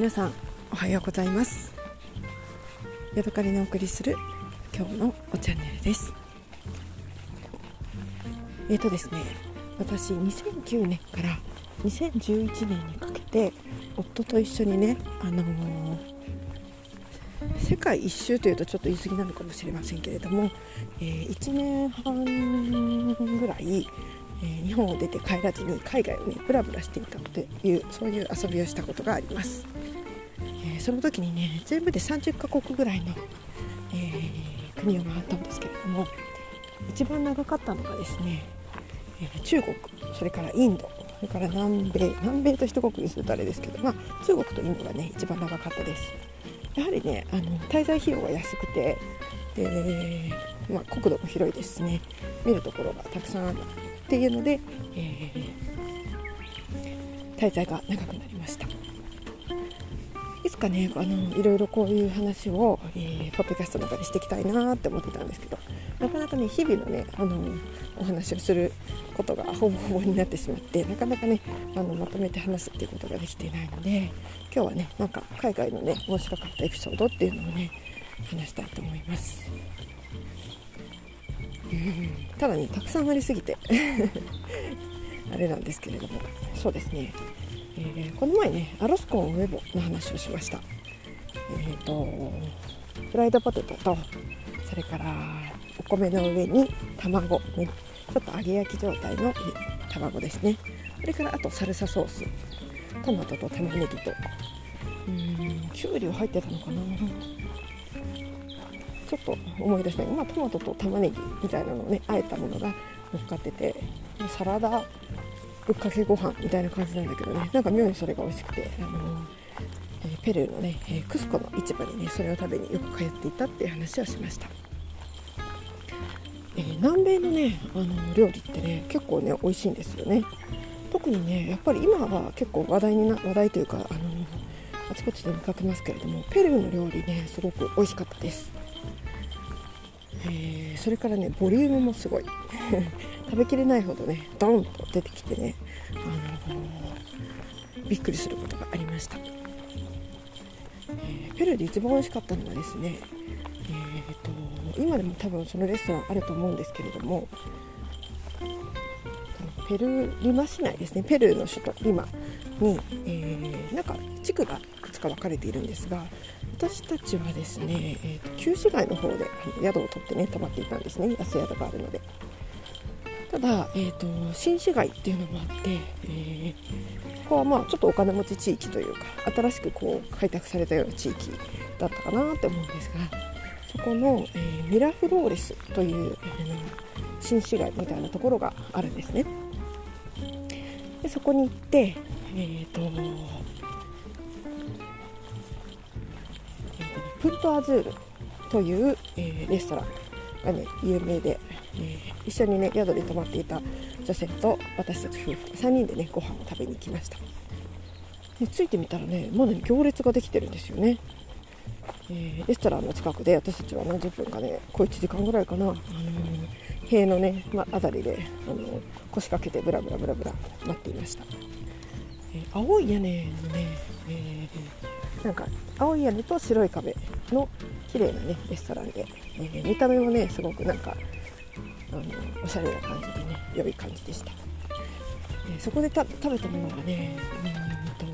皆さんおはようございます。ヤドカリのお送りする今日のおチャンネルです。えーとですね私2009年から2011年にかけて夫と一緒にねあのー、世界一周というとちょっと言い過ぎなのかもしれませんけれども、えー、1年半ぐらいえー、日本を出て帰らずに海外をねブラブラしていたというそういう遊びをしたことがあります、その時にね全部で30カ国ぐらいの、えー、国を回ったんですけれども一番長かったのがですね、え中国それからインドそれから南米南米と一国にするとあれですけど、まあ、中国とインドがね一番長かったです。やはりねあの滞在費用が安くてで、まあ、国土も広いですしね見るところがたくさんあるっていうので、えー、滞在が長くなりました。かね。あのいろいろこういう話を、えー、ポッドキャストの中でしていきたいなって思ってたんですけどなかなかね日々のねあのお話をすることがほぼほぼになってしまってなかなかねあのまとめて話すっていうことができていないので今日はねなんか海外のね面白かったエピソードっていうのをね話したいと思います。ただねたくさんありすぎて あれなんですけれども。そうですね、えー、この前ねアロスコンウェボの話をしました。え、ー、とフライドポテトとそれからお米の上に卵、ね、ちょっと揚げ焼き状態の卵ですね。それからあとサルサソース。トマトと玉ねぎと。うんきゅうりは入ってたのかな。ちょっと思い出したまあ、トマトと玉ねぎみたいなのをねあえたものが乗っかっててサラダぶっかけご飯みたいな感じなんだけどね。なんか妙にそれが美味しくて、あのえー、ペルーのね、えー、クスコの市場にねそれを食べによく通っていたっていう話をしました、えー、南米のねあの料理ってね結構ね美味しいんですよね。特にねやっぱり今は結構話題にな話題というかあのあちこちで見かけますけれどもペルーの料理ねすごく美味しかったです。えー、それからねボリュームもすごい。食べきれないほどねドンと出てきてね、あのー、びっくりすることがありました、えー、ペルーで一番美味しかったのはですね、えーと、今でも多分そのレストランあると思うんですけれどもペルーリマ市内ですねペルーの首都リマに、えー、なんか地区がいくつか分かれているんですが私たちはですね、えーと、旧市街の方で宿を取ってね泊まっていたんですね安宿があるので。だ、えーと、新市街っていうのもあって、えー、ここはまあちょっとお金持ち地域というか新しくこう開拓されたような地域だったかなって思うんですがそこの、えー、ミラフローレスという、えー、新市街みたいなところがあるんですね。でそこに行ってえーとプントアズールという、えー、レストランがね有名で、えー、一緒にね宿で泊まっていた女性と私たち夫婦3人でねご飯を食べに行きました。で着いてみたらねまだ行列ができてるんですよね、えー、レストランの近くで私たちは何十分かね小1時間ぐらいかな、あのー、塀のね、まあたりで、あのー、腰掛けてブラブラブラブラ待っていました、えー、青い屋根のね、えーなんか青い屋根と白い壁の綺麗なねレストランで、えー、見た目もねすごくなんかあのおしゃれな感じでね良い感じでした、え、そこで食べたものがねうんと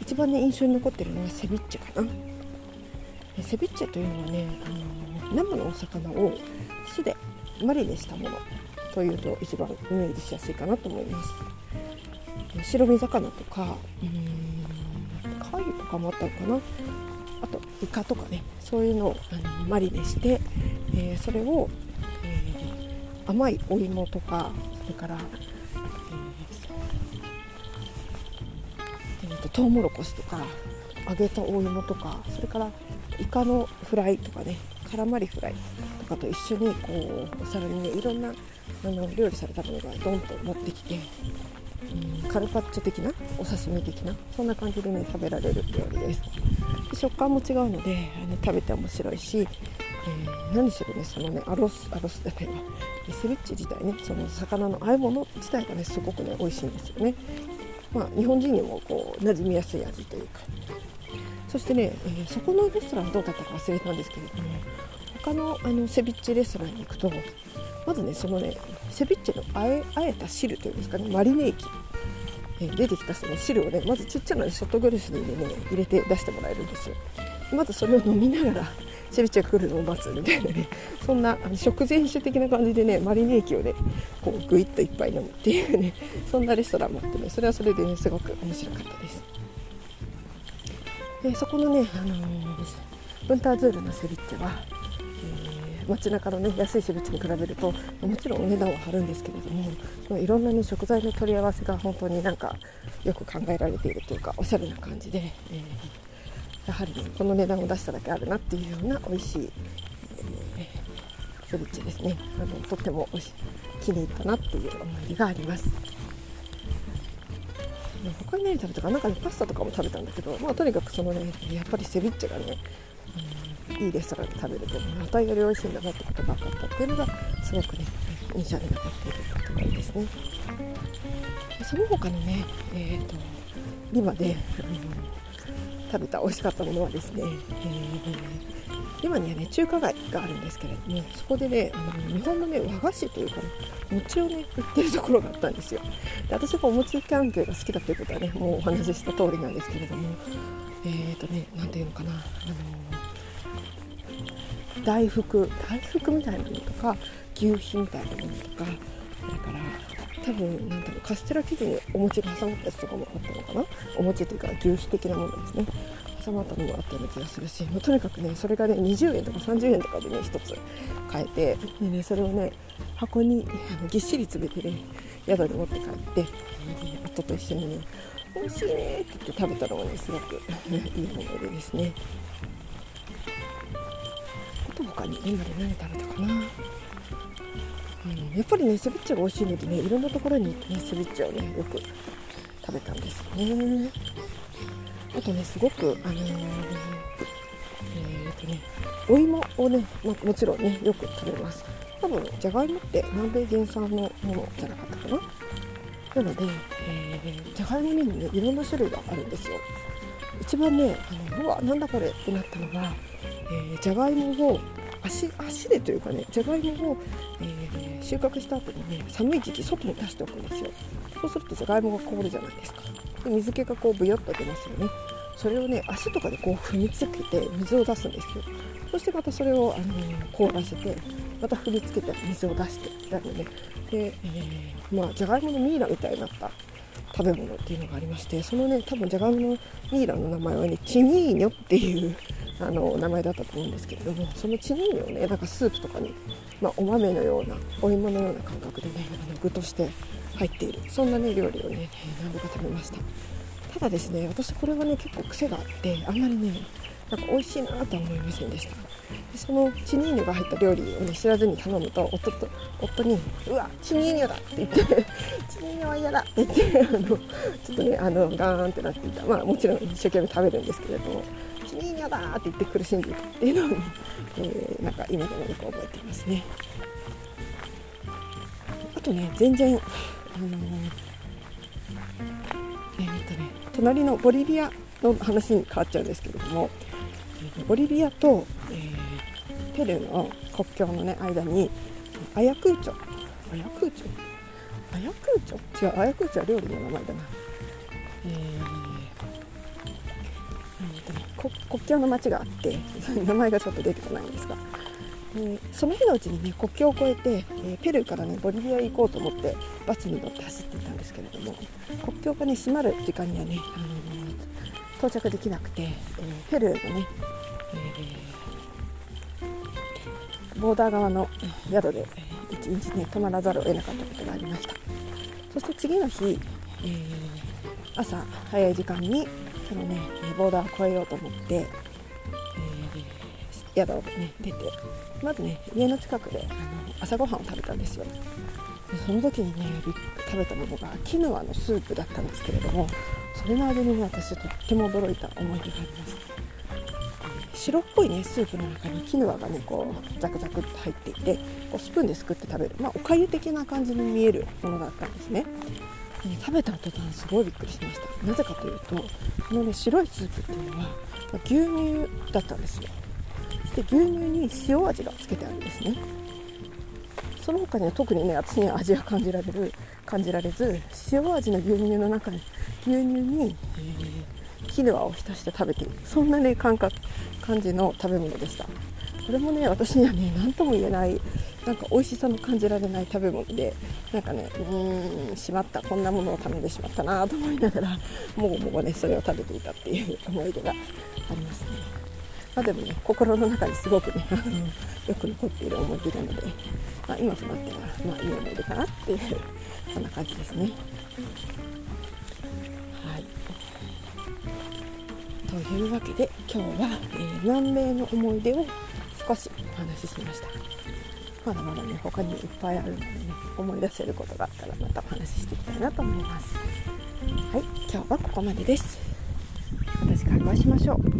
一番ね印象に残ってるのはセビッチェかな、えセビッチェというのはねあの生のお魚を酢でマリネしたものというと一番イメージしやすいかなと思います。白身魚とかうん貝とかもあったのかな。あとイカとかねそういうのをあのマリネして、えー、それを、甘いお芋とかそれから、えー、とトウモロコシとか揚げたお芋とかそれからイカのフライとかねカラマリフライとかと一緒にこうお皿にねいろんなあの料理されたものがドンと持ってきてうん、カルパッチョ的なお刺身的なそんな感じでね食べられる料理です。食感も違うのであの食べて面白いし、えー、何しろねそのねアロスアロスじゃないわセビッチ自体ねその魚の和え物自体がねすごくね美味しいんですよねまあ、日本人にもこう馴染みやすい味というかそしてね、えー、そこのレストランはどうだったか忘れたんですけれども他のあのセビッチレストランに行くとまずねそのねセビッチのあえあえた汁というんですかねマリネ液、え、出てきたその汁をねまずちっちゃなショットグラスにね入れて出してもらえるんですよまずそれを飲みながらセビッチが来るのを待つみたいなね。そんな食前酒的な感じでねマリネ液をねこうグイッといっぱい飲むっていうねそんなレストランもあってねそれはそれでねすごく面白かったです。でそこのね、あのー、ブンターズールのセビッチは、えー、街中のね安いセビッチに比べるともちろんお値段は張るんですけれども、まあ、いろんなね食材の取り合わせが本当になんかよく考えられているというかおしゃれな感じで、えー、やはり、ね、この値段を出しただけあるなっていうような美味しい、えー、セビッチですね。あのとっても気に入ったなっていう思い出があります。他に何食べたかな？んかねパスタとかも食べたんだけどまあとにかくそのねやっぱりセビッチェがね、うん、いいレストランで食べるとまたより美味しいんだなってことが分かったっていうのがすごくね印象に残っているところですね。その他のねえっ、ー、とリマで、うん、食べた美味しかったものはですね、えー今にはね中華街があるんですけれどもそこでねあの日本のね和菓子というか、ね、餅をね売ってるところがあったんですよ。で私がお餅関係が好きだということはねもうお話しした通りなんですけれどもえっ、ー、とね何ていうのかなあの大福大福みたいなのとか牛皮みたいなものとかそれから多分なんていうカステラ生地にお餅が挟まったやつとかもあったのかな？お餅というか牛皮的なものですね。挟まったのもあったような気がするし、もうとにかくねそれがね20円とか30円とかでね1つ買えてで、ね、それをね箱にぎっしり詰めてね宿に持って帰って、夫と一緒にね美味しいねって言って食べたのがねすごく いい思い出ですね。あと他に今で何食べたかな？うん、やっぱりねセビッチェが美味しいのでねいろんなところに行ってねセビッチェをねよく食べたんですよね。あとねすごくあのー、えー、とねお芋をね、まもちろんねよく食べます。多分じゃがいもって南米原産のものじゃなかったかな？なので、えー、じゃがいもにもねいろんな種類があるんですよ。一番ねあのうわなんだこれってなったのが、えー、じゃがいもを足足でというかねじゃがいもを、えー、収穫した後にね寒い時期外に出しておくんですよ。そうするとじゃがいもが凍るじゃないですか。で水気がこうブヨッと出ますよね。それをね足とかでこう踏みつけて水を出すんですよ。そしてまたそれを、あのー、凍らせてまた踏みつけて水を出してやるね。で、えー、まあじゃがいものミイラみたいになった食べ物っていうのがありましてそのね多分じゃがいものミイラの名前はねチニーニョっていうあの名前だったと思うんですけれどもそのチニーニョをねなんかスープとかに、まあ、お豆のようなお芋のような感覚でねあの具として入っているそんなね料理をね何度か食べましたただですね私これはね結構癖があってあんまりねなんか美味しいなとは思いませんでしたでそのチニーニョが入った料理をね知らずに頼むと夫と夫に「うわチニーニョだ!」って言って「チニーニョは嫌だ!」って言ってあのちょっとねあのガーンってなっていたまあもちろん一生懸命食べるんですけれども「ニーニョだ!」って言って苦しんでいたっていうのを、えー、なんか今でもよく覚えていますね。あとね全然あのー、えー、っとね隣のボリビアの話に変わっちゃうんですけれどもボリビアと、えー、ペルーの国境の、ね、間にアヤクーチョアヤクーチョ？アヤクーチョ？違うアヤクーチョは料理の名前だな、えー、国境の町があって 名前がちょっと出てこないんですが。でその日のうちにね国境を越えて、えー、ペルーからねボリビア行こうと思ってバスに乗って走っていたんですけれども国境がね閉まる時間にはね、あのー、到着できなくて、えー、ペルーのね、えー、ボーダー側の宿で一日ね泊まらざるを得なかったことがありました。そして次の日、え朝早い時間にそのねボーダーを越えようと思って、えー宿をね出てまずね家の近くであの朝ごはんを食べたんですよ。でその時にね食べたものがキヌアのスープだったんですけれどもそれの味にね私とっても驚いた思い出があります。白っぽいねスープの中にキヌアがねこうザクザクっと入っていてこうスプーンですくって食べる、まあ、おかゆ的な感じに見えるものだったんですね。ね食べた途端すごいびっくりしました。なぜかというとこのね白いスープっていうのは牛乳だったんですよ。で牛乳に塩味がつけてあるんですね。その他には特にね私には味が感じられる感じられず塩味の牛乳の中に牛乳に、え、キヌアを浸して食べている。そんなね感覚感じの食べ物でした。これもね私にはね何とも言えないなんか美味しさの感じられない食べ物でなんかねうーんしまったこんなものを頼んでしまったなと思いながらもごもごねそれを食べていたっていう思い出がありますね、まあ、でもね心の中にすごくね よく残っている思い出なので、まあ、今となってはまあいい思い出かなっていうそんな感じですね。はい。というわけで今日は、えー、南米の思い出を少しお話ししました。まだまだね他にもいっぱいあるのでね思い出せることがあったらまたお話ししていきたいなと思います。はい今日はここまでです。また次回お会いしましょう。